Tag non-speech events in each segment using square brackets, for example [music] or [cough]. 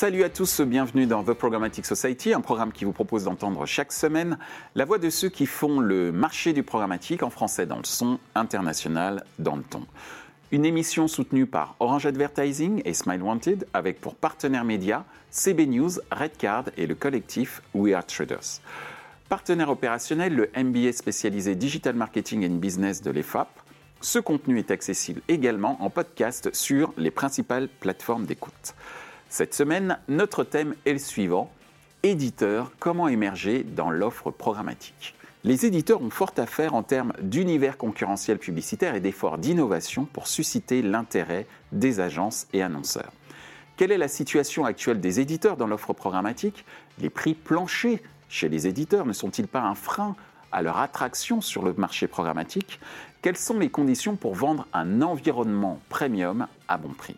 Salut à tous, bienvenue dans The Programmatic Society, un programme qui vous propose d'entendre chaque semaine la voix de ceux qui font le marché du programmatique en français dans le son, international dans le ton. Une émission soutenue par Orange Advertising et Smile Wanted avec pour partenaires médias CB News, Redcard et le collectif We Are Traders. Partenaire opérationnel, le MBA spécialisé Digital Marketing and Business de l'EFAP. Ce contenu est accessible également en podcast sur les principales plateformes d'écoute. Cette semaine, notre thème est le suivant. Éditeur, comment émerger dans l'offre programmatique? Les éditeurs ont fort à faire en termes d'univers concurrentiel publicitaire et d'efforts d'innovation pour susciter l'intérêt des agences et annonceurs. Quelle est la situation actuelle des éditeurs dans l'offre programmatique? Les prix planchers chez les éditeurs ne sont-ils pas un frein à leur attraction sur le marché programmatique? Quelles sont les conditions pour vendre un environnement premium à bon prix?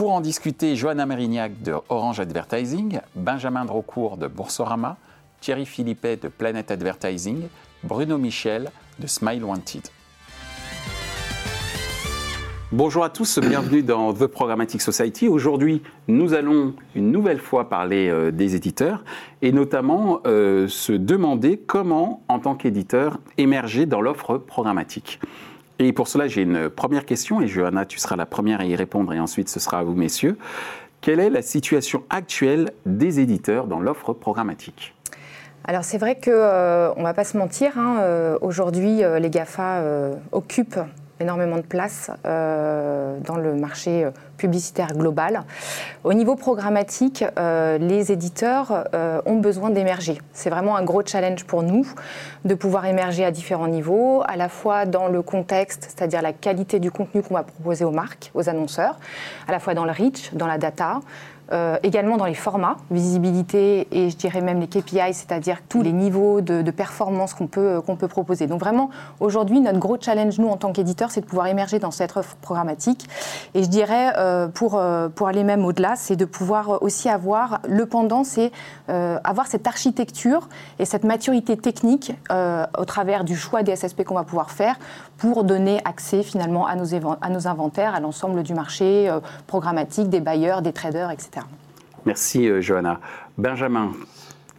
Pour en discuter, Johanna Marignac de Orange Advertising, Benjamin Drocourt de Boursorama, Thierry Philippet de Planet Advertising, Bruno Michel de Smile Wanted. Bonjour à tous, bienvenue dans The Programmatic Society. Aujourd'hui, nous allons une nouvelle fois parler euh, des éditeurs et notamment euh, se demander comment, en tant qu'éditeur, émerger dans l'offre programmatique. Et pour cela, j'ai une première question, et Johanna, tu seras la première à y répondre, et ensuite ce sera à vous, messieurs. Quelle est la situation actuelle des éditeurs dans l'offre programmatique? Alors c'est vrai qu'on euh, ne va pas se mentir, hein, euh, aujourd'hui euh, les GAFA occupent énormément de place euh, dans le marché euh, publicitaire global. Au niveau programmatique, euh, les éditeurs ont besoin d'émerger. C'est vraiment un gros challenge pour nous de pouvoir émerger à différents niveaux, à la fois dans le contexte, c'est-à-dire la qualité du contenu qu'on va proposer aux marques, aux annonceurs, à la fois dans le reach, dans la data, euh, également dans les formats, visibilité et je dirais même les KPI, c'est-à-dire tous les niveaux de, performance qu'on peut, qu'on peut proposer. Donc vraiment, aujourd'hui, notre gros challenge, nous, en tant qu'éditeur, c'est de pouvoir émerger dans cette offre programmatique. Et je dirais, euh, pour, euh, pour aller même au-delà, c'est de pouvoir aussi avoir le pendant, c'est avoir cette architecture et cette maturité technique au travers du choix des SSP qu'on va pouvoir faire pour donner accès finalement à nos, à nos inventaires, à l'ensemble du marché programmatique, des bailleurs, des traders, etc. Merci, euh, Johanna. Benjamin,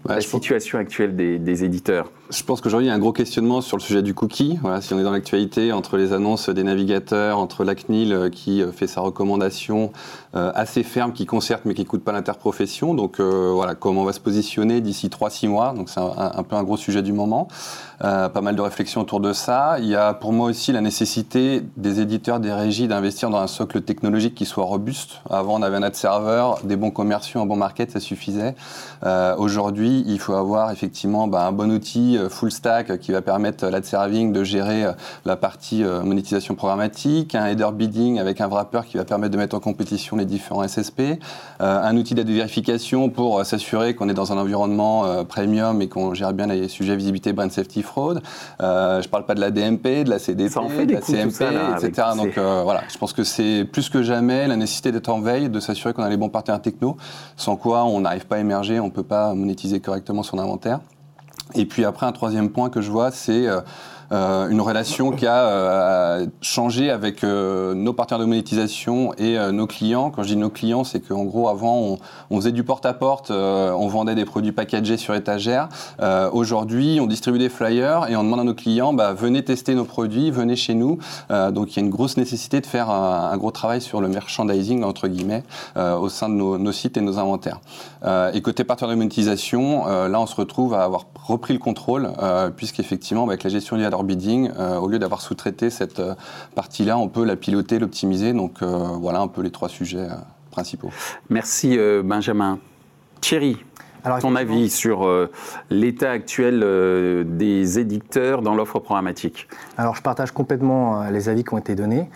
la situation actuelle des, éditeurs Je pense qu'aujourd'hui, il y a un gros questionnement sur le sujet du cookie. Voilà, si on est dans l'actualité, entre les annonces des navigateurs, entre la CNIL euh, qui euh, fait sa recommandation assez ferme, qui concerte mais qui ne coûte pas l'interprofession. Donc voilà, comment on va se positionner d'ici 3-6 mois? Donc c'est un, peu un gros sujet du moment. pas mal de réflexions autour de ça. Il y a pour moi aussi la nécessité des éditeurs, des régies d'investir dans un socle technologique qui soit robuste. Avant, on avait un ad serveur, des bons commerciaux, un bon market, ça suffisait. Aujourd'hui, il faut avoir effectivement bah, un bon outil euh, full stack qui va permettre l'ad serving de gérer euh, la partie euh, monétisation programmatique, un header bidding avec un wrapper qui va permettre de mettre en compétition les différents SSP, un outil d'aide de vérification pour s'assurer qu'on est dans un environnement premium et qu'on gère bien les sujets visibilité, brand safety, fraude. je parle pas de la DMP, de la CDP, de la CMP, etc. Donc voilà, je pense que c'est plus que jamais la nécessité d'être en veille, de s'assurer qu'on a les bons partenaires techno, sans quoi on n'arrive pas à émerger, on peut pas monétiser correctement son inventaire. Et puis après, un troisième point que je vois, c'est euh, une relation qui a euh, changé avec euh, nos partenaires de monétisation et nos clients. Quand je dis nos clients, c'est qu'en gros, avant, on, faisait du porte-à-porte, on vendait des produits packagés sur étagère. Aujourd'hui, on distribue des flyers et on demande à nos clients, bah, venez tester nos produits, venez chez nous. donc il y a une grosse nécessité de faire un, gros travail sur le merchandising, entre guillemets, au sein de nos, nos, sites et nos inventaires. et côté partenaire de monétisation, là, on se retrouve à avoir repris le contrôle, puisqu'effectivement, avec la gestion liée bidding, euh, au lieu d'avoir sous-traité cette euh, partie-là, on peut la piloter, l'optimiser. Donc euh, voilà un peu les trois sujets principaux. Merci Benjamin. Thierry, alors, ton avis sur euh, l'état actuel euh, des éditeurs dans l'offre programmatique Alors, je partage complètement euh, les avis qui ont été donnés.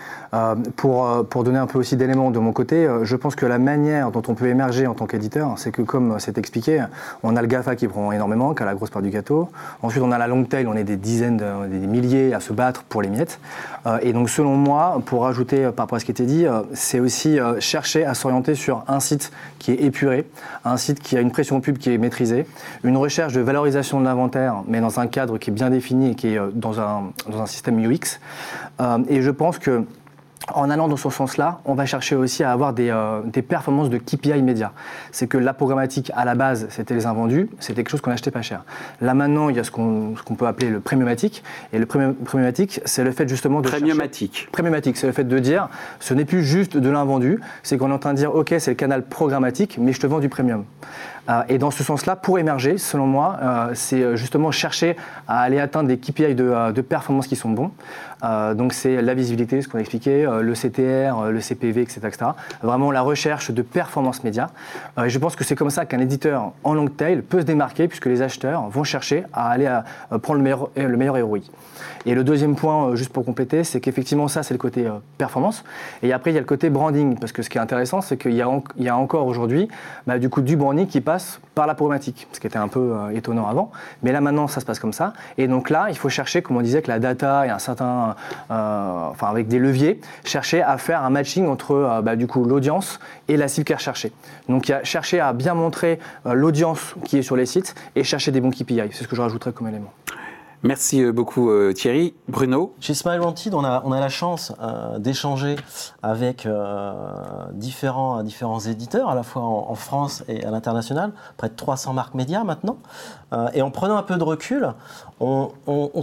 pour, pour donner un peu aussi d'éléments de mon côté, je pense que la manière dont on peut émerger en tant qu'éditeur, c'est que, comme c'est expliqué, on a le GAFA qui prend énormément, qui a la grosse part du gâteau. Ensuite, on a la long tail, on est des dizaines, des milliers à se battre pour les miettes. et donc, selon moi, pour rajouter par rapport à ce qui était dit, c'est aussi chercher à s'orienter sur un site qui est épuré, un site qui a une pression publique qui est maîtrisée, une recherche de valorisation de l'inventaire, mais dans un cadre qui est bien défini et qui est euh, dans un, dans un système UX. Euh, et je pense que en allant dans ce sens-là, on va chercher aussi à avoir des, euh, performances de KPI immédiats. C'est que la programmatique, à la base, c'était les invendus, c'était quelque chose qu'on achetait pas cher. Là maintenant, il y a ce qu'on peut appeler le premiumatique. Et le premiumatique, c'est le fait justement de. Premiumatique. Premiumatique, c'est le fait de dire, ce n'est plus juste de l'invendu, c'est qu'on est en train de dire, OK, c'est le canal programmatique, mais je te vends du premium. Euh, et dans ce sens-là, pour émerger, selon moi, euh, c'est justement chercher à aller atteindre des KPI de, de performance qui sont bons. donc c'est la visibilité, ce qu'on a expliqué, le CTR, le CPV, etc., etc. Vraiment la recherche de performance média. et je pense que c'est comme ça qu'un éditeur en long tail peut se démarquer, puisque les acheteurs vont chercher à aller à prendre le meilleur, le meilleur ROI. Et le deuxième point, juste pour compléter, c'est qu'effectivement, ça, c'est le côté performance. Et après, il y a le côté branding, parce que ce qui est intéressant, c'est qu'il y, y, a encore aujourd'hui, bah, du coup, du branding qui passe par la problématique, ce qui était un peu euh, étonnant avant. Mais là maintenant, ça se passe comme ça. Et donc là, il faut chercher, comme on disait, que la data et un certain, euh, enfin avec des leviers, chercher à faire un matching entre euh, bah, du coup l'audience et la cible qui est recherchée. Donc il y a chercher à bien montrer l'audience qui est sur les sites et chercher des bons KPI. C'est ce que je rajouterais comme élément. Merci euh, beaucoup euh, Thierry. Bruno Chez Wanted, on a, on a la chance euh, d'échanger avec différents, différents éditeurs, à la fois en, France et à l'international, près de 300 marques médias maintenant. Et en prenant un peu de recul, on,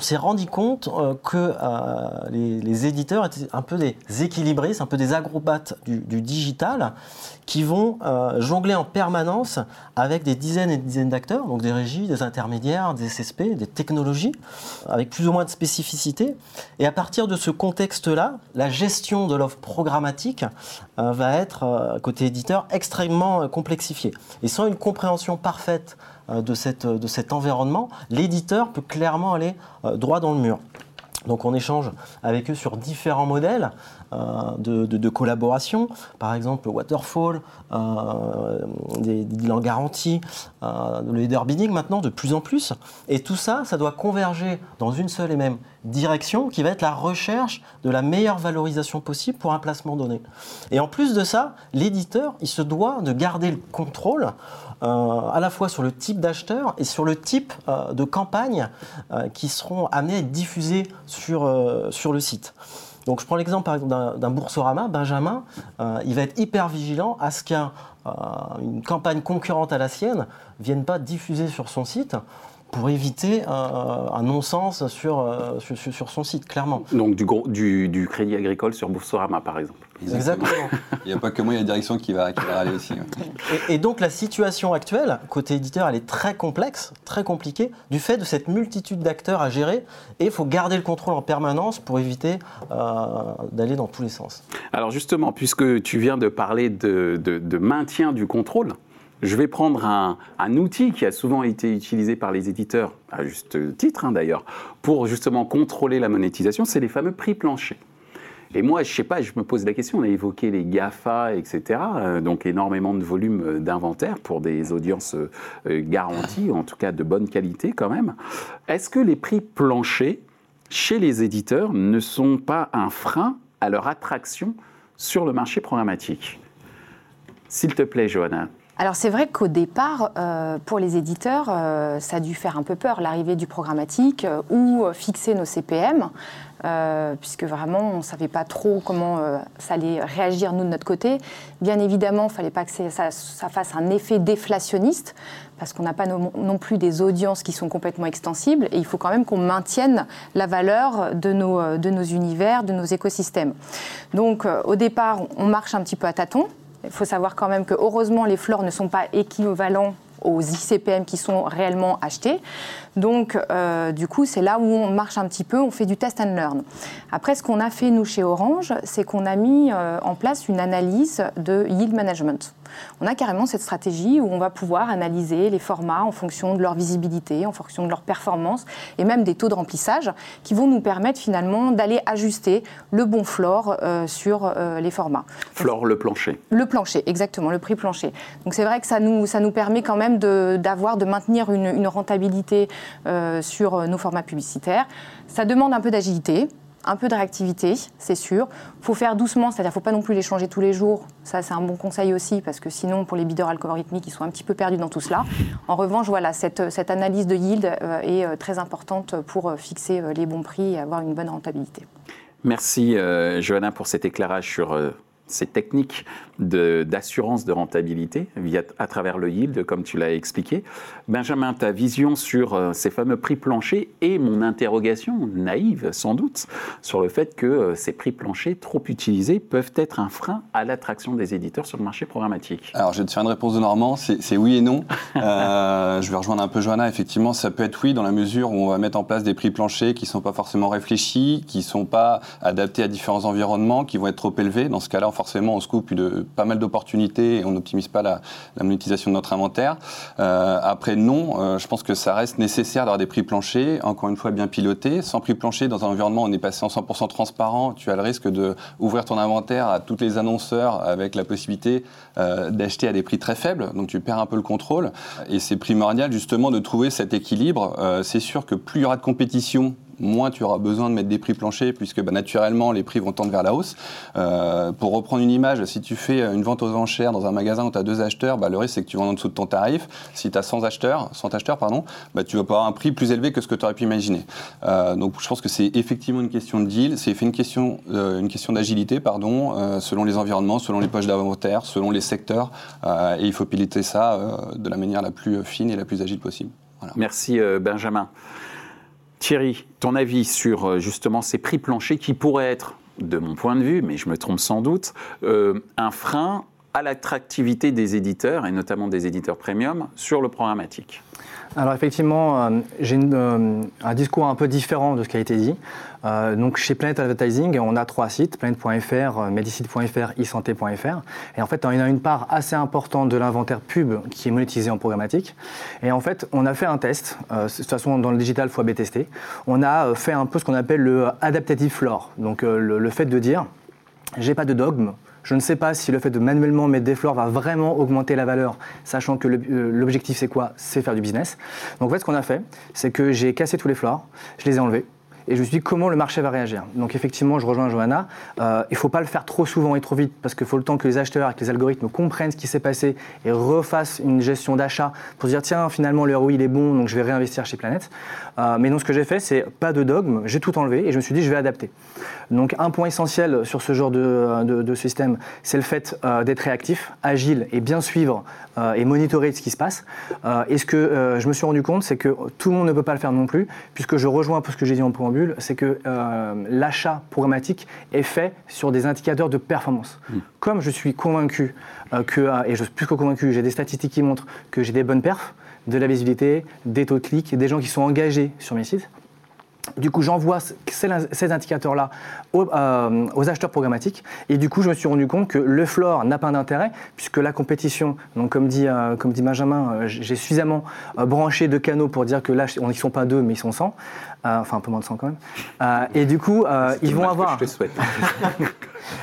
s'est rendu compte que les, les, éditeurs étaient un peu des équilibristes, un peu des agrobates du, du digital, qui vont jongler en permanence avec des dizaines et des dizaines d'acteurs, donc des régies, des intermédiaires, des SSP, des technologies avec plus ou moins de spécificité. Et à partir de ce contexte-là, la gestion de l'offre programmatique euh, va être, euh, côté éditeur, extrêmement euh, complexifiée. Et sans une compréhension parfaite de, cette, de cet environnement, l'éditeur peut clairement aller droit dans le mur. Donc on échange avec eux sur différents modèles euh, de, collaboration, par exemple le waterfall, euh, des, garantie, euh, le leader bidding maintenant de plus en plus. Et tout ça, ça doit converger dans une seule et même direction qui va être la recherche de la meilleure valorisation possible pour un placement donné. Et en plus de ça, l'éditeur, il se doit de garder le contrôle à la fois sur le type d'acheteur et sur le type de campagne qui seront amenés à être diffusées sur, le site. Donc je prends l'exemple par exemple d'un Boursorama, Benjamin, euh, il va être hyper vigilant à ce qu'une euh, campagne concurrente à la sienne ne vienne pas diffuser sur son site pour éviter euh, un non-sens sur, sur, son site, clairement. Donc du, du crédit agricole sur Boursorama, par exemple Exactement. il n'y a pas que moi, il y a la direction qui va, qui va aller aussi. Et, donc la situation actuelle, côté éditeur, elle est très complexe, très compliquée, du fait de cette multitude d'acteurs à gérer, et il faut garder le contrôle en permanence pour éviter euh, d'aller dans tous les sens. Alors justement, puisque tu viens de parler de, de, maintien du contrôle, je vais prendre un, outil qui a souvent été utilisé par les éditeurs, à juste titre hein, d'ailleurs, pour justement contrôler la monétisation, c'est les fameux prix planchers. Et moi, je sais pas, je me pose la question, on a évoqué les GAFA, etc., euh, donc énormément de volume euh, d'inventaire pour des audiences euh, garanties, en tout cas de bonne qualité quand même. Est-ce que les prix planchers chez les éditeurs ne sont pas un frein à leur attraction sur le marché programmatique? S'il te plaît, Johanna. Alors c'est vrai qu'au départ, pour les éditeurs, ça a dû faire un peu peur l'arrivée du programmatique ou fixer nos CPM. Euh, puisque vraiment on ne savait pas trop comment euh, ça allait réagir nous de notre côté. Bien évidemment, il ne fallait pas que ça, fasse un effet déflationniste, parce qu'on n'a pas non, plus des audiences qui sont complètement extensibles, et il faut quand même qu'on maintienne la valeur de nos, euh, de nos univers, de nos écosystèmes. Donc au départ, on marche un petit peu à tâtons. Il faut savoir quand même que heureusement les flores ne sont pas équivalents aux ICPM qui sont réellement achetés. Donc, euh, du coup, c'est là où on marche un petit peu, on fait du test and learn. Après, ce qu'on a fait, nous, chez Orange, c'est qu'on a mis euh, en place une analyse de yield management. On a carrément cette stratégie où on va pouvoir analyser les formats en fonction de leur visibilité, en fonction de leur performance et même des taux de remplissage qui vont nous permettre finalement d'aller ajuster le bon floor euh, sur les formats. Floor, le plancher. Le plancher, exactement, le prix plancher. Donc c'est vrai que ça nous, ça nous permet quand même d'avoir, de, maintenir une, rentabilité euh, sur euh, nos formats publicitaires. Ça demande un peu d'agilité, un peu de réactivité, c'est sûr. Il faut faire doucement, c'est-à-dire faut pas non plus les changer tous les jours. Ça, c'est un bon conseil aussi, parce que sinon, pour les bideurs algorithmiques, ils sont un petit peu perdus dans tout cela. En revanche, voilà, cette, cette analyse de yield euh, est très importante pour fixer les bons prix et avoir une bonne rentabilité. Merci euh, Johanna pour cet éclairage sur euh, ces techniques d'assurance de, rentabilité via, à travers le yield, comme tu l'as expliqué. Benjamin, ta vision sur euh, ces fameux prix planchers et mon interrogation naïve, sans doute, sur le fait que euh, ces prix planchers trop utilisés peuvent être un frein à l'attraction des éditeurs sur le marché programmatique. Alors, je vais te faire une réponse de Normand, c'est oui et non. [laughs] euh, je vais rejoindre un peu Johanna. Effectivement, ça peut être oui dans la mesure où on va mettre en place des prix planchers qui ne sont pas forcément réfléchis, qui ne sont pas adaptés à différents environnements, qui vont être trop élevés. Dans ce cas-là, forcément, on se coupe de pas mal d'opportunités et on n'optimise pas la, monétisation de notre inventaire. Euh, après, non, euh, je pense que ça reste nécessaire d'avoir des prix planchers, encore une fois bien pilotés. Sans prix plancher, dans un environnement où on est passé en 100% transparent, tu as le risque de ouvrir ton inventaire à tous les annonceurs avec la possibilité euh, d'acheter à des prix très faibles. Donc tu perds un peu le contrôle. Et c'est primordial justement de trouver cet équilibre. c'est sûr que plus il y aura de compétition moins tu auras besoin de mettre des prix planchers, puisque bah, naturellement, les prix vont tendre vers la hausse. Euh, pour reprendre une image, si tu fais une vente aux enchères dans un magasin où tu as deux acheteurs, bah, le risque, c'est que tu vends en dessous de ton tarif. Si tu as 100 acheteurs, 100 acheteurs pardon, bah, tu vas avoir un prix plus élevé que ce que tu aurais pu imaginer. Euh, donc, je pense que c'est effectivement une question de deal, c'est une question, euh, une question d'agilité, pardon, selon les environnements, selon les poches d'inventaire, selon les secteurs, et il faut piloter ça de la manière la plus fine et la plus agile possible. Merci Benjamin. Thierry, ton avis sur euh, justement ces prix planchers qui pourraient être, de mon point de vue, mais je me trompe sans doute, euh, un frein à l'attractivité des éditeurs, et notamment des éditeurs premium, sur le programmatique alors effectivement, euh, j'ai un discours un peu différent de ce qui a été dit. Euh, donc chez Planet Advertising, on a trois sites, planet.fr, medicite.fr, e-santé.fr. Et en fait, on a une part assez importante de l'inventaire pub qui est monétisé en programmatique. Et en fait, on a fait un test, euh, de toute façon dans le digital, il faut AB tester. On a euh, fait un peu ce qu'on appelle le adaptative floor. Donc le, fait de dire, j'ai pas de dogme, je ne sais pas si le fait de manuellement mettre des fleurs va vraiment augmenter la valeur, sachant que l'objectif c'est quoi? C'est faire du business. Donc en fait, ce qu'on a fait, c'est que j'ai cassé tous les fleurs, je les ai enlevés, et je me suis dit comment le marché va réagir. Donc effectivement, je rejoins Johanna. Euh, il ne faut pas le faire trop souvent et trop vite parce qu'il faut le temps que les acheteurs et que les algorithmes comprennent ce qui s'est passé et refassent une gestion d'achat pour se dire tiens finalement le ROI il est bon donc je vais réinvestir chez Planète. Euh, mais non, ce que j'ai fait c'est pas de dogme, j'ai tout enlevé et je me suis dit je vais adapter. Donc un point essentiel sur ce genre de, de, système, c'est le fait euh, d'être réactif, agile et bien suivre et monitorer ce qui se passe. et ce que je me suis rendu compte, c'est que tout le monde ne peut pas le faire non plus, puisque je rejoins un peu ce que j'ai dit en point c'est que euh, l'achat programmatique est fait sur des indicateurs de performance. Hmm. Comme je suis convaincu euh, que, euh, et je suis plus que convaincu, j'ai des statistiques qui montrent que j'ai des bonnes perfs, de la visibilité, des taux de clics, des gens qui sont engagés sur mes sites, du coup, j'envoie ces indicateurs-là euh, aux, acheteurs programmatiques. Et du coup, je me suis rendu compte que le floor n'a pas d'intérêt, puisque la compétition, donc comme dit, euh, comme dit Benjamin, euh, j'ai suffisamment branché de canaux pour dire que là, ils ne sont pas deux, mais ils sont 100. Enfin, un peu moins de 100 quand même. et du coup, ils vont avoir. je te souhaite.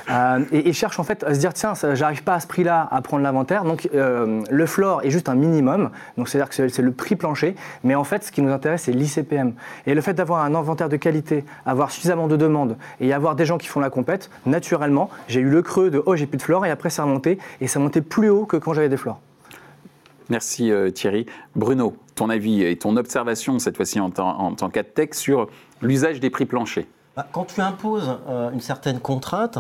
[laughs] et ils cherchent en fait à se dire tiens, j'arrive pas à ce prix-là à prendre l'inventaire. Donc, le floor est juste un minimum. Donc, c'est-à-dire que c'est le prix plancher. Mais en fait, ce qui nous intéresse, c'est l'ICPM. Et le fait d'avoir un inventaire de qualité, avoir suffisamment de demandes et avoir des gens qui font la compète, naturellement, j'ai eu le creux de oh j'ai plus de flore et après ça a monté et ça montait plus haut que quand j'avais des flores. Merci euh, Thierry. Bruno, ton avis et ton observation cette fois-ci en, en, tant qu'adtech sur l'usage des prix planchers bah, quand tu imposes euh, une certaine contrainte,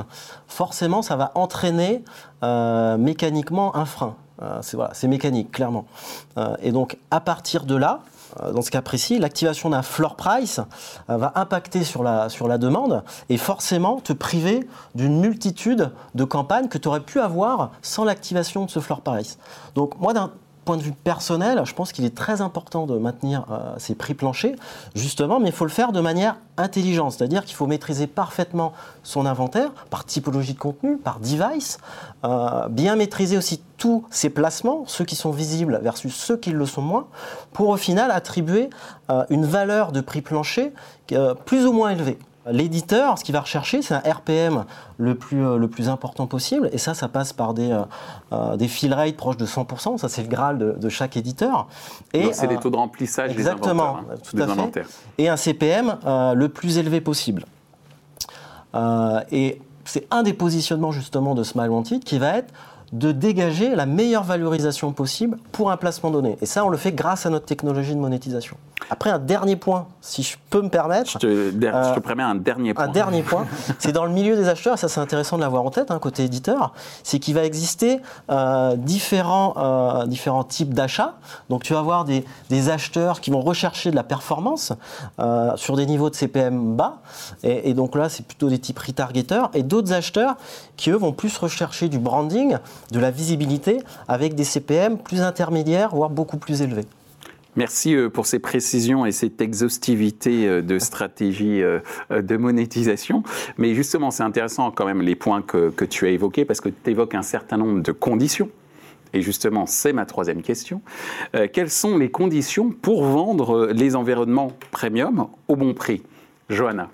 forcément, ça va entraîner euh, mécaniquement un frein. c'est voilà, mécanique, clairement. et donc, à partir de là, euh, dans ce cas précis, l'activation d'un floor price euh, va impacter sur la, sur la demande et forcément te priver d'une multitude de campagnes que tu aurais pu avoir sans l'activation de ce floor price. Donc moi, point de vue personnel, je pense qu'il est très important de maintenir euh, ces prix planchers, justement, mais il faut le faire de manière intelligente, c'est-à-dire qu'il faut maîtriser parfaitement son inventaire par typologie de contenu, par device, euh, bien maîtriser aussi tous ses placements, ceux qui sont visibles versus ceux qui le sont moins, pour au final attribuer euh, une valeur de prix plancher plus ou moins élevée. L'éditeur, ce qu'il va rechercher, c'est un RPM le plus, euh, le plus important possible. Et ça, ça passe par des, euh, euh, des fill rates proches de 100%. Ça, c'est le Graal de, chaque éditeur. Et c'est les taux de remplissage exactement, des, tout des inventaires. Et un CPM le plus élevé possible. et c'est un des positionnements justement de Smile Wanted qui va être de dégager la meilleure valorisation possible pour un placement donné. Et ça, on le fait grâce à notre technologie de monétisation. Après, un dernier point, si je peux me permettre. Je te, je te Euh, permets un dernier point. Un dernier point, [laughs] c'est dans le milieu des acheteurs, et ça c'est intéressant de l'avoir en tête, hein, côté éditeur, c'est qu'il va exister euh, différents, euh, différents types d'achats. Donc tu vas avoir des, des acheteurs qui vont rechercher de la performance euh, sur des niveaux de CPM bas, et, et donc là c'est plutôt des types retargeteurs, et d'autres acheteurs qui eux vont plus rechercher du branding, de la visibilité, avec des CPM plus intermédiaires, voire beaucoup plus élevés. Merci euh, pour ces précisions et cette exhaustivité euh, de stratégie euh, de monétisation. Mais justement, c'est intéressant quand même les points que, que tu as évoqués parce que tu évoques un certain nombre de conditions. Et justement, c'est ma troisième question. Euh, quelles sont les conditions pour vendre les environnements premium au bon prix? Johanna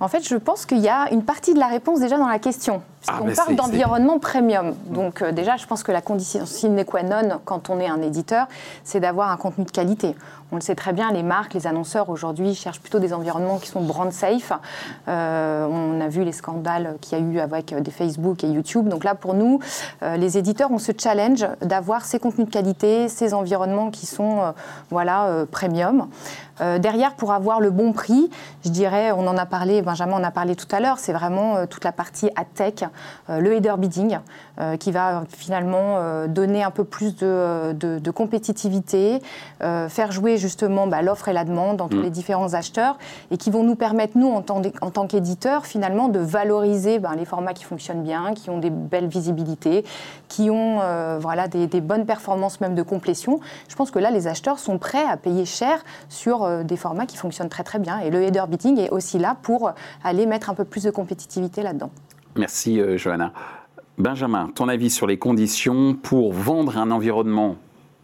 En fait, je pense qu'il y a une partie de la réponse déjà dans la question. Ah, on parle d'environnement premium. Donc euh, déjà, je pense que la condition sine qua non quand on est un éditeur, c'est d'avoir un contenu de qualité. On le sait très bien, les marques, les annonceurs aujourd'hui cherchent plutôt des environnements qui sont brand safe. Euh, on a vu les scandales qu'il y a eu avec euh, des Facebook et YouTube. Donc là, pour nous, euh, les éditeurs ont ce challenge d'avoir ces contenus de qualité, ces environnements qui sont voilà, premium. Derrière, pour avoir le bon prix, je dirais, on en a parlé, Benjamin en a parlé tout à l'heure, c'est vraiment toute la partie ad tech, le header bidding, euh, qui va finalement euh, donner un peu plus de, de- de compétitivité, euh, faire jouer justement bah, l'offre et la demande entre Mm. les différents acheteurs, et qui vont nous permettre, nous, en tant, en tant qu'éditeurs, finalement, de valoriser ben, les formats qui fonctionnent bien, qui ont des belles visibilités, qui ont euh, voilà, des, des bonnes performances même de complétion. Je pense que là, les acheteurs sont prêts à payer cher sur euh, des formats qui fonctionnent très très bien. Et le header bidding est aussi là pour aller mettre un peu plus de compétitivité là-dedans. Merci euh, Johanna. Benjamin, ton avis sur les conditions pour vendre un environnement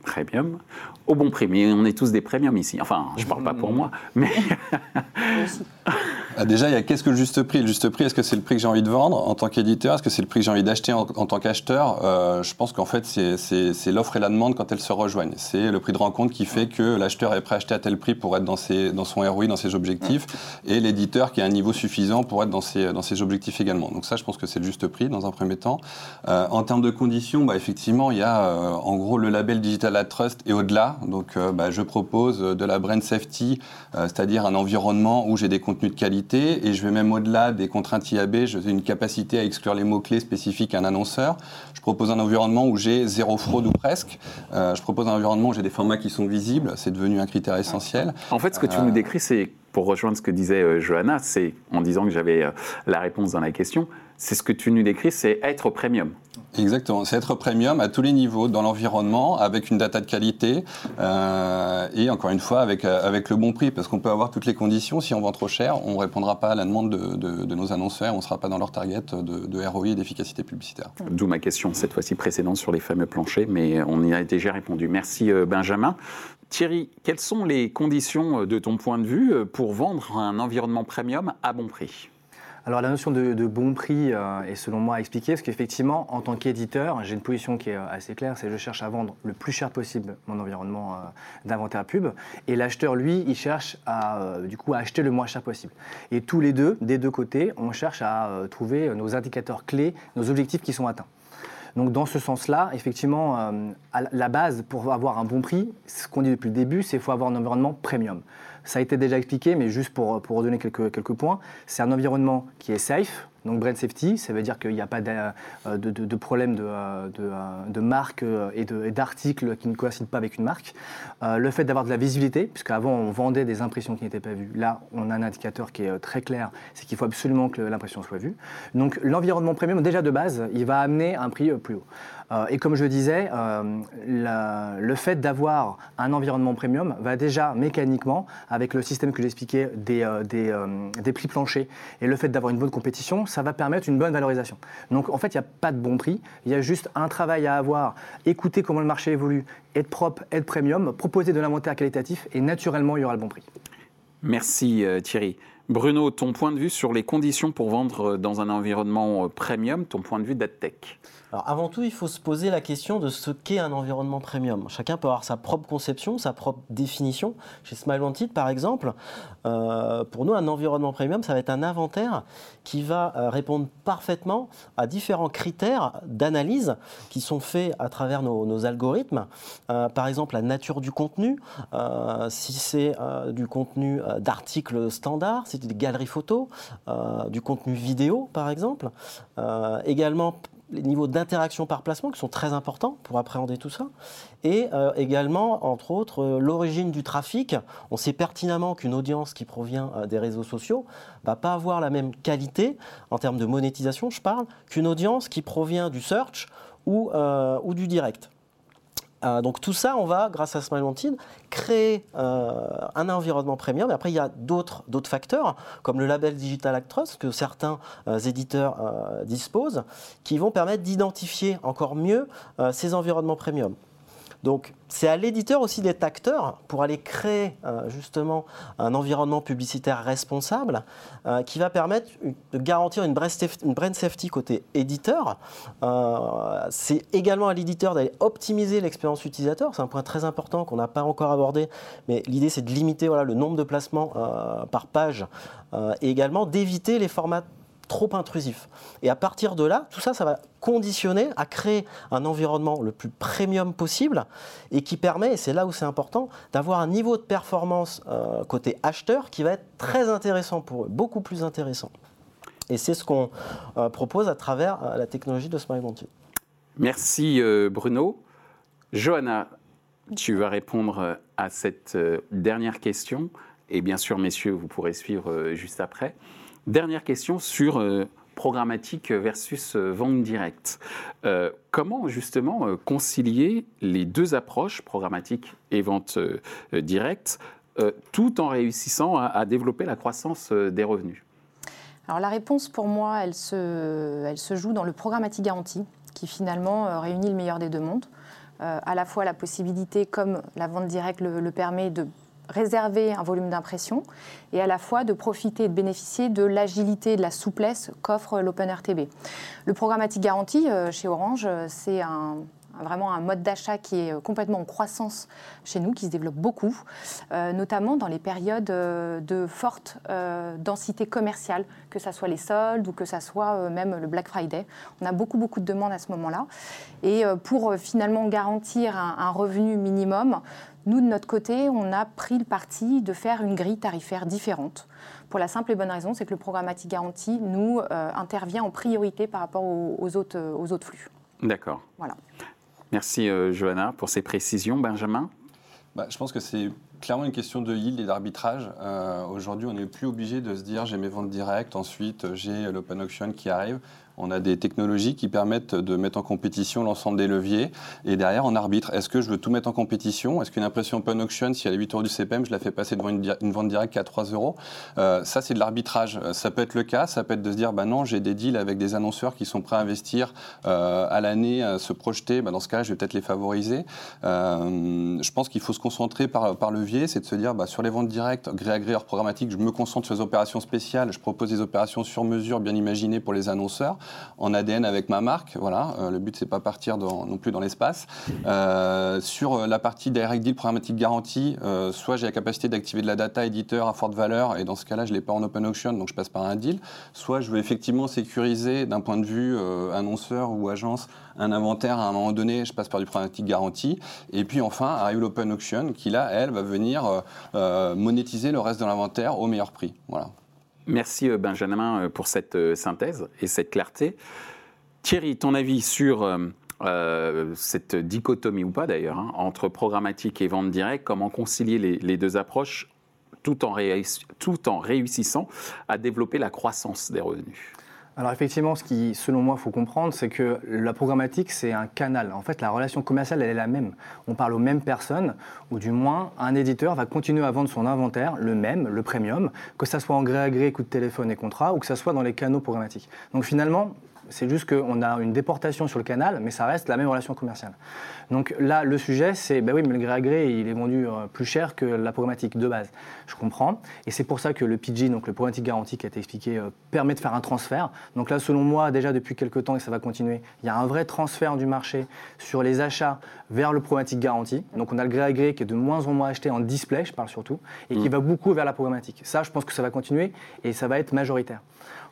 premium au bon prix? Mais on est tous des premiums ici. Enfin, je ne parle pas pour moi, mais [laughs] Ah, déjà, il y a qu'est-ce que le juste prix? Le juste prix, est-ce que c'est le prix que j'ai envie de vendre en tant qu'éditeur? Est-ce que c'est le prix que j'ai envie d'acheter en, en tant qu'acheteur? Euh, Je pense qu'en fait, c'est- l'offre et la demande quand elles se rejoignent. C'est le prix de rencontre qui fait que l'acheteur est prêt à acheter à tel prix pour être dans, ses, dans son ROI, dans ses objectifs, et l'éditeur qui a un niveau suffisant pour être dans ses, dans ses objectifs également. Donc ça, je pense que c'est le juste prix dans un premier temps. Euh, en termes de conditions, bah, effectivement, il y a euh, en gros le label Digital Ad Trust et au-delà. Donc euh, bah, je propose de la brand safety, euh, c'est-à-dire un environnement où j'ai des contenus de qualité et je vais même au-delà des contraintes IAB, j'ai une capacité à exclure les mots-clés spécifiques à un annonceur. Je propose un environnement où j'ai zéro fraude ou presque. Euh, je propose un environnement où j'ai des formats qui sont visibles, c'est devenu un critère essentiel. en fait, ce que tu nous décris, c'est, pour rejoindre ce que disait euh, Johanna, c'est, en disant que j'avais euh, la réponse dans la question, c'est ce que tu nous décris, c'est être premium. Exactement, c'est être premium à tous les niveaux dans l'environnement, avec une data de qualité euh, et encore une fois avec, euh, avec le bon prix, parce qu'on peut avoir toutes les conditions. Si on vend trop cher, on ne répondra pas à la demande de, de- de nos annonceurs, on ne sera pas dans leur target de, de ROI et d'efficacité publicitaire. D'où ma question, cette fois-ci précédente, sur les fameux planchers, mais on y a déjà répondu. Merci euh, Benjamin. Thierry, quelles sont les conditions de ton point de vue pour vendre un environnement premium à bon prix? Alors la notion de, bon prix euh, est selon moi à expliquer, parce qu'effectivement, en tant qu'éditeur, j'ai une position qui est euh, assez claire, c'est je cherche à vendre le plus cher possible mon environnement euh, d'inventaire pub, et l'acheteur, lui, il cherche à, du coup, à acheter le moins cher possible. Et tous les deux, des deux côtés, on cherche à trouver nos indicateurs clés, nos objectifs qui sont atteints. Donc dans ce sens-là, effectivement, la base pour avoir un bon prix, ce qu'on dit depuis le début, c'est qu'il faut avoir un environnement premium. Ça a été déjà expliqué, mais juste pour, pour redonner quelques, quelques points, c'est un environnement qui est safe, donc brand safety, ça veut dire qu'il n'y a pas de, euh, de, de- de problème de, euh, euh, de marque et d'articles qui ne coïncident pas avec une marque. Le fait d'avoir de la visibilité, puisqu'avant on vendait des impressions qui n'étaient pas vues, là on a un indicateur qui est très clair, c'est qu'il faut absolument que l'impression soit vue. Donc l'environnement premium, déjà de base, il va amener un prix plus haut. Euh, et comme je disais, euh, le fait d'avoir un environnement premium va déjà mécaniquement, avec le système que j'expliquais des, euh, des, des prix planchers et le fait d'avoir une bonne compétition, ça va permettre une bonne valorisation. Donc en fait, il n'y a pas de bon prix, il y a juste un travail à avoir, écouter comment le marché évolue, être propre, être premium, proposer de l'inventaire qualitatif et naturellement, il y aura le bon prix. Merci Thierry. Bruno, ton point de vue sur les conditions pour vendre dans un environnement premium, ton point de vue d'AdTech alors avant tout, il faut se poser la question de ce qu'est un environnement premium. Chacun peut avoir sa propre conception, sa propre définition. Chez Smile Wanted, par exemple, euh, pour nous, un environnement premium, ça va être un inventaire qui va euh, répondre parfaitement à différents critères d'analyse qui sont faits à travers nos, algorithmes. Euh, par exemple, la nature du contenu, si c'est du contenu d'articles standards, si c'est des galeries photos, du contenu vidéo, par exemple. également, les niveaux d'interaction par placement qui sont très importants pour appréhender tout ça. Et euh, également, entre autres, euh, l'origine du trafic. On sait pertinemment qu'une audience qui provient euh, des réseaux sociaux va pas avoir la même qualité en termes de monétisation, je parle, qu'une audience qui provient du search ou du direct. Euh, donc tout ça, on va, grâce à Smile créer euh, un environnement premium. Et après, il y a d'autres facteurs, comme le label Digital Actress, que certains euh, éditeurs disposent, qui vont permettre d'identifier encore mieux ces environnements premium. Donc c'est à l'éditeur aussi d'être acteur pour aller créer euh, justement un environnement publicitaire responsable euh, qui va permettre de garantir une brand safety côté éditeur. Euh, c'est également à l'éditeur d'aller optimiser l'expérience utilisateur. C'est un point très important qu'on n'a pas encore abordé, mais l'idée c'est de limiter le nombre de placements par page et également d'éviter les formats trop intrusif. Et à partir de là, tout ça, ça va conditionner à créer un environnement le plus premium possible et qui permet, et c'est là où c'est important, d'avoir un niveau de performance euh, côté acheteur qui va être très intéressant pour eux, beaucoup plus intéressant. Et c'est ce qu'on euh, propose à travers euh, la technologie de Smile Merci Bruno. Johanna, tu vas répondre à cette dernière question. Et bien sûr, messieurs, vous pourrez suivre juste après. Dernière question sur euh, programmatique versus euh, vente directe. Euh, comment justement concilier les deux approches, programmatique et vente directe, tout en réussissant à, développer la croissance des revenus? Alors la réponse pour moi, elle se, elle se joue dans le programmatique garanti, qui finalement réunit le meilleur des deux mondes. à la fois la possibilité, comme la vente directe le permet, de réserver un volume d'impression et à la fois de profiter et de bénéficier de l'agilité et de la souplesse qu'offre l'OpenRTB. Le programmatique garanti euh, chez Orange, euh, c'est un, vraiment un mode d'achat qui est euh, complètement en croissance chez nous, qui se développe beaucoup, notamment dans les périodes de forte densité commerciale, que ce soit les soldes ou que ce soit même le Black Friday. On a beaucoup, beaucoup de demandes à ce moment-là. Et pour finalement garantir un revenu minimum, nous, de notre côté, on a pris le parti de faire une grille tarifaire différente. Pour la simple et bonne raison, c'est que le programmatique garanti nous euh, intervient en priorité par rapport aux, autres, euh, aux autres flux. D'accord. Voilà. Merci euh, Johanna pour ces précisions. Benjamin bah, Je pense que c'est clairement une question de yield et d'arbitrage. Aujourd'hui, on n'est plus obligé de se dire j'ai mes ventes directes, ensuite j'ai l'open auction qui arrive. On a des technologies qui permettent de mettre en compétition l'ensemble des leviers. Et derrière, on arbitre. Est-ce que je veux tout mettre en compétition? Est-ce qu'une impression open auction, si elle est 8 euros du CPM, je la fais passer devant une, vente directe à 3 euros? Euh, Ça, c'est de l'arbitrage. Ça peut être le cas. Ça peut être de se dire, bah non, j'ai des deals avec des annonceurs qui sont prêts à investir euh, à l'année, à se projeter. Bah dans ce cas, je vais peut-être les favoriser. Euh, je pense qu'il faut se concentrer par, par levier. C'est de se dire, bah, sur les ventes directes, gré à gré hors programmatique, je me concentre sur les opérations spéciales. Je propose des opérations sur mesure, bien imaginées pour les annonceurs en ADN avec ma marque. Voilà, euh, le but c'est pas partir non plus dans l'espace. Euh, sur euh, la partie direct deal programmatique garantie, soit j'ai la capacité d'activer de la data éditeur à forte valeur et dans ce cas-là je l'ai pas en open auction donc je passe par un deal. Soit je veux effectivement sécuriser d'un point de vue annonceur ou agence un inventaire à un moment donné, je passe par du programmatique garantie. Et puis enfin arrive l'open auction qui là elle va venir monétiser le reste de l'inventaire au meilleur prix. Voilà. Merci euh, Benjamin euh, pour cette euh, synthèse et cette clarté. Thierry, ton avis sur cette dichotomie ou pas d'ailleurs hein, entre programmatique et vente directe, comment concilier les, deux approches tout en, tout en réussissant à développer la croissance des revenus? Alors effectivement, ce qui, selon moi, faut comprendre, c'est que la programmatique, c'est un canal. En fait, la relation commerciale, elle est la même. On parle aux mêmes personnes, ou du moins, un éditeur va continuer à vendre son inventaire, le même, le premium, que ça soit en gré à gré, coup de téléphone et contrat, ou que ça soit dans les canaux programmatiques. Donc finalement, C'est juste qu'on a une déportation sur le canal, mais ça reste la même relation commerciale. Donc là, le sujet, c'est, ben oui, mais le gré à gré, il est vendu euh, plus cher que la programmatique de base. Je comprends. Et c'est pour ça que le PG, donc le programmatique garanti qui a été expliqué, euh, permet de faire un transfert. Donc là, selon moi, déjà depuis quelques temps, et ça va continuer, il y a un vrai transfert du marché sur les achats vers le programmatique garanti. Donc on a le gré à gré qui est de moins en moins acheté en display, je parle surtout, et qui mm. va beaucoup vers la programmatique. Ça, je pense que ça va continuer et ça va être majoritaire.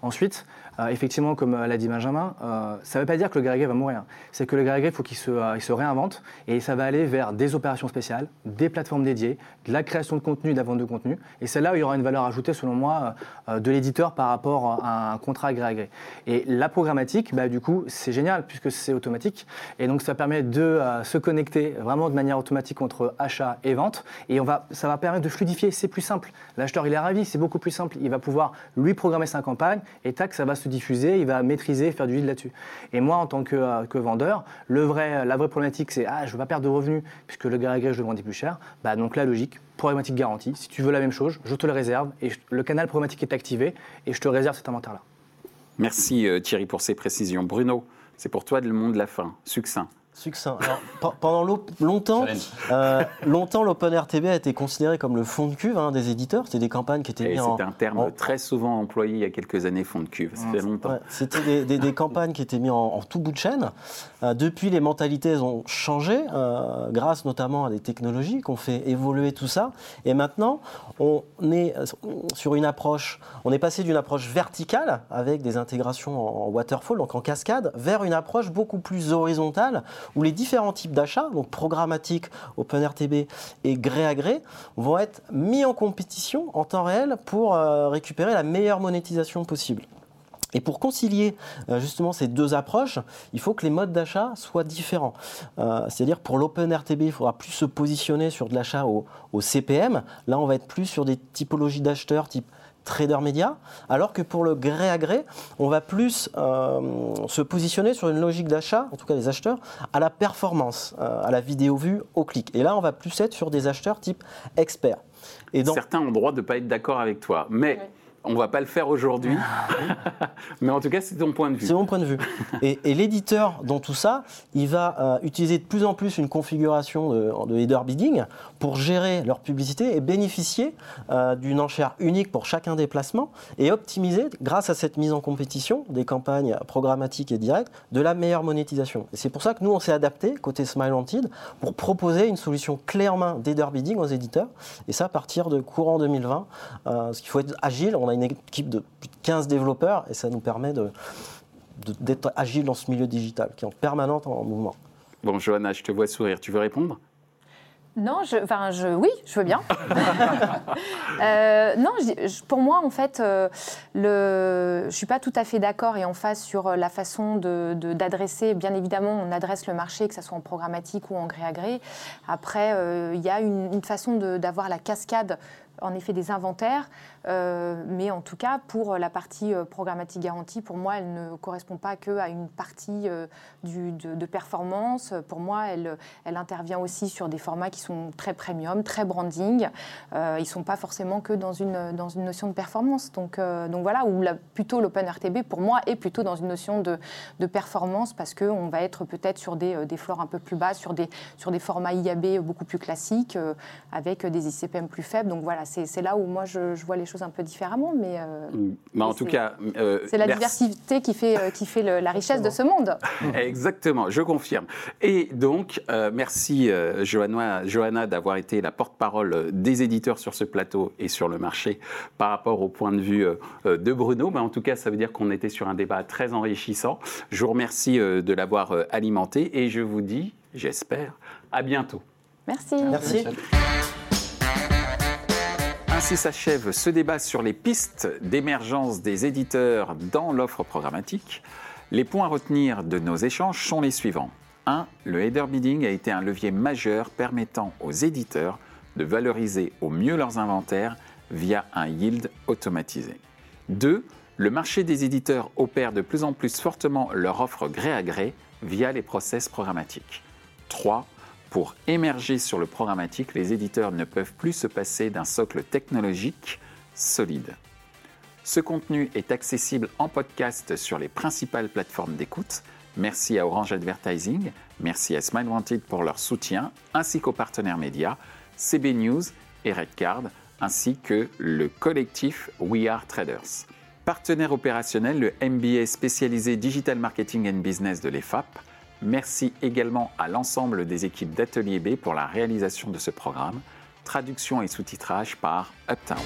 Ensuite, euh, effectivement, comme euh, l'a dit Benjamin, euh, ça ne veut pas dire que le gré va mourir. C'est que le gré il faut qu'il se, réinvente et ça va aller vers des opérations spéciales, des plateformes dédiées, de la création de contenu, de la vente de contenu. Et c'est là où il y aura une valeur ajoutée, selon moi, de l'éditeur par rapport à un contrat gré. Et la programmatique, bah, du coup, c'est génial puisque c'est automatique. Et donc, ça permet de se connecter vraiment de manière automatique entre achat et vente. Et on va, ça va permettre de fluidifier. C'est plus simple. L'acheteur, il est ravi, c'est beaucoup plus simple. Il va pouvoir lui programmer sa campagne et tac, ça va se diffuser, il va maîtriser, faire du lead là-dessus. Et moi, en tant que, euh, vendeur, le vrai, la vraie problématique, c'est ah, je ne veux pas perdre de revenus puisque le gré je le vendais plus cher. Bah, donc la logique, problématique garantie. Si tu veux la même chose, je te le réserve et le canal problématique est activé et je te réserve cet inventaire-là. Merci euh, Thierry pour ces précisions. Bruno, c'est pour toi le monde de la fin, succinct. Succinct. pendant longtemps, euh, longtemps l'OpenRTB a été considéré comme le fond de cuve hein, des éditeurs. C'était des campagnes qui étaient mises en. C'était un terme très souvent employé il y a quelques années, fond de cuve. Ça fait longtemps. C'était des, campagnes qui étaient mises en, tout bout de chaîne. Euh, depuis, les mentalités ont changé, euh, grâce notamment à des technologies qui ont fait évoluer tout ça. Et maintenant, on est sur une approche. On est passé d'une approche verticale avec des intégrations en waterfall, donc en cascade, vers une approche beaucoup plus horizontale où les différents types d'achats, donc programmatique, OpenRTB et gré à gré, vont être mis en compétition en temps réel pour euh, récupérer la meilleure monétisation possible. Et pour concilier euh, justement ces deux approches, il faut que les modes d'achat soient différents. Euh, c'est-à-dire pour l'OpenRTB, il faudra plus se positionner sur de l'achat au, au, CPM. Là, on va être plus sur des typologies d'acheteurs type trader média, alors que pour le gré à gré, on va plus euh, se positionner sur une logique d'achat, en tout cas les acheteurs, à la performance, euh, à la vidéo vue, au clic. Et là, on va plus être sur des acheteurs type expert. Et Certains ont le droit de ne pas être d'accord avec toi, mais... On va pas le faire aujourd'hui, [laughs] mais en tout cas, c'est ton point de vue. C'est mon point de vue. [laughs] Et, l'éditeur, dans tout ça, il va euh, utiliser de plus en plus une configuration de, de, header bidding pour gérer leur publicité et bénéficier euh, d'une enchère unique pour chacun des placements et optimiser, grâce à cette mise en compétition des campagnes programmatiques et directes, de la meilleure monétisation. Et c'est pour ça que nous, on s'est adapté, côté Smile Wanted, pour proposer une solution clé en bidding aux éditeurs. Et ça, à partir de courant 2020, euh, parce qu'il faut être agile. On une équipe de plus de 15 développeurs et ça nous permet d'être de, agile dans ce milieu digital qui est en permanente en mouvement. Bon, Johanna, je te vois sourire. Tu veux répondre? Non, je, enfin, je, oui, je veux bien. [laughs] Euh, non, pour moi, en fait, euh, le, je ne suis pas tout à fait d'accord et en face sur euh, la façon d'adresser. De, bien évidemment, on adresse le marché, que ce soit en programmatique ou en gré à gré. Après, il y a une, une façon d'avoir la cascade en effet des inventaires, euh, mais en tout cas, pour la partie euh, programmatique garantie, pour moi, elle ne correspond pas qu'à une partie euh, du, de, performance. Pour moi, elle, elle intervient aussi sur des formats qui sont très premium, très branding. ils ne sont pas forcément que dans une, dans une notion de performance. Donc, donc voilà, ou plutôt l'OpenRTB, pour moi, est plutôt dans une notion de, de performance parce qu'on va être peut-être sur des, des flores un peu plus bas, sur des, sur des formats IAB beaucoup plus classiques, avec des ICPM plus faibles. Donc voilà, c'est là où moi je, vois les choses un peu différemment. Mais, euh, mm. en tout cas. Euh, c'est la diversité qui fait, euh, qui fait la richesse de ce monde. [laughs] Exactement, je confirme. Et donc, merci Johanna, Johanna d'avoir été la porte-parole des éditeurs sur ce plateau et sur le marché par rapport au point de vue de Bruno. Mais en tout cas, ça veut dire qu'on était sur un débat très enrichissant. Je vous remercie de l'avoir alimenté et je vous dis, j'espère, à bientôt. Merci. Merci. Ainsi s'achève ce débat sur les pistes d'émergence des éditeurs dans l'offre programmatique. Les points à retenir de nos échanges sont les suivants. 1. Le header bidding a été un levier majeur permettant aux éditeurs de valoriser au mieux leurs inventaires via un yield automatisé. 2. Le marché des éditeurs opère de plus en plus fortement leur offre gré à gré via les process programmatiques. 3. Pour émerger sur le programmatique, les éditeurs ne peuvent plus se passer d'un socle technologique solide. Ce contenu est accessible en podcast sur les principales plateformes d'écoute. Merci à Orange Advertising, merci à Smile Wanted pour leur soutien, ainsi qu'aux partenaires médias, CB News et Redcard, ainsi que le collectif We Are Traders. Partenaire opérationnel, le MBA spécialisé Digital Marketing and Business de l'EFAP. Merci également à l'ensemble des équipes d'Atelier B pour la réalisation de ce programme. Traduction et sous-titrage par Uptown.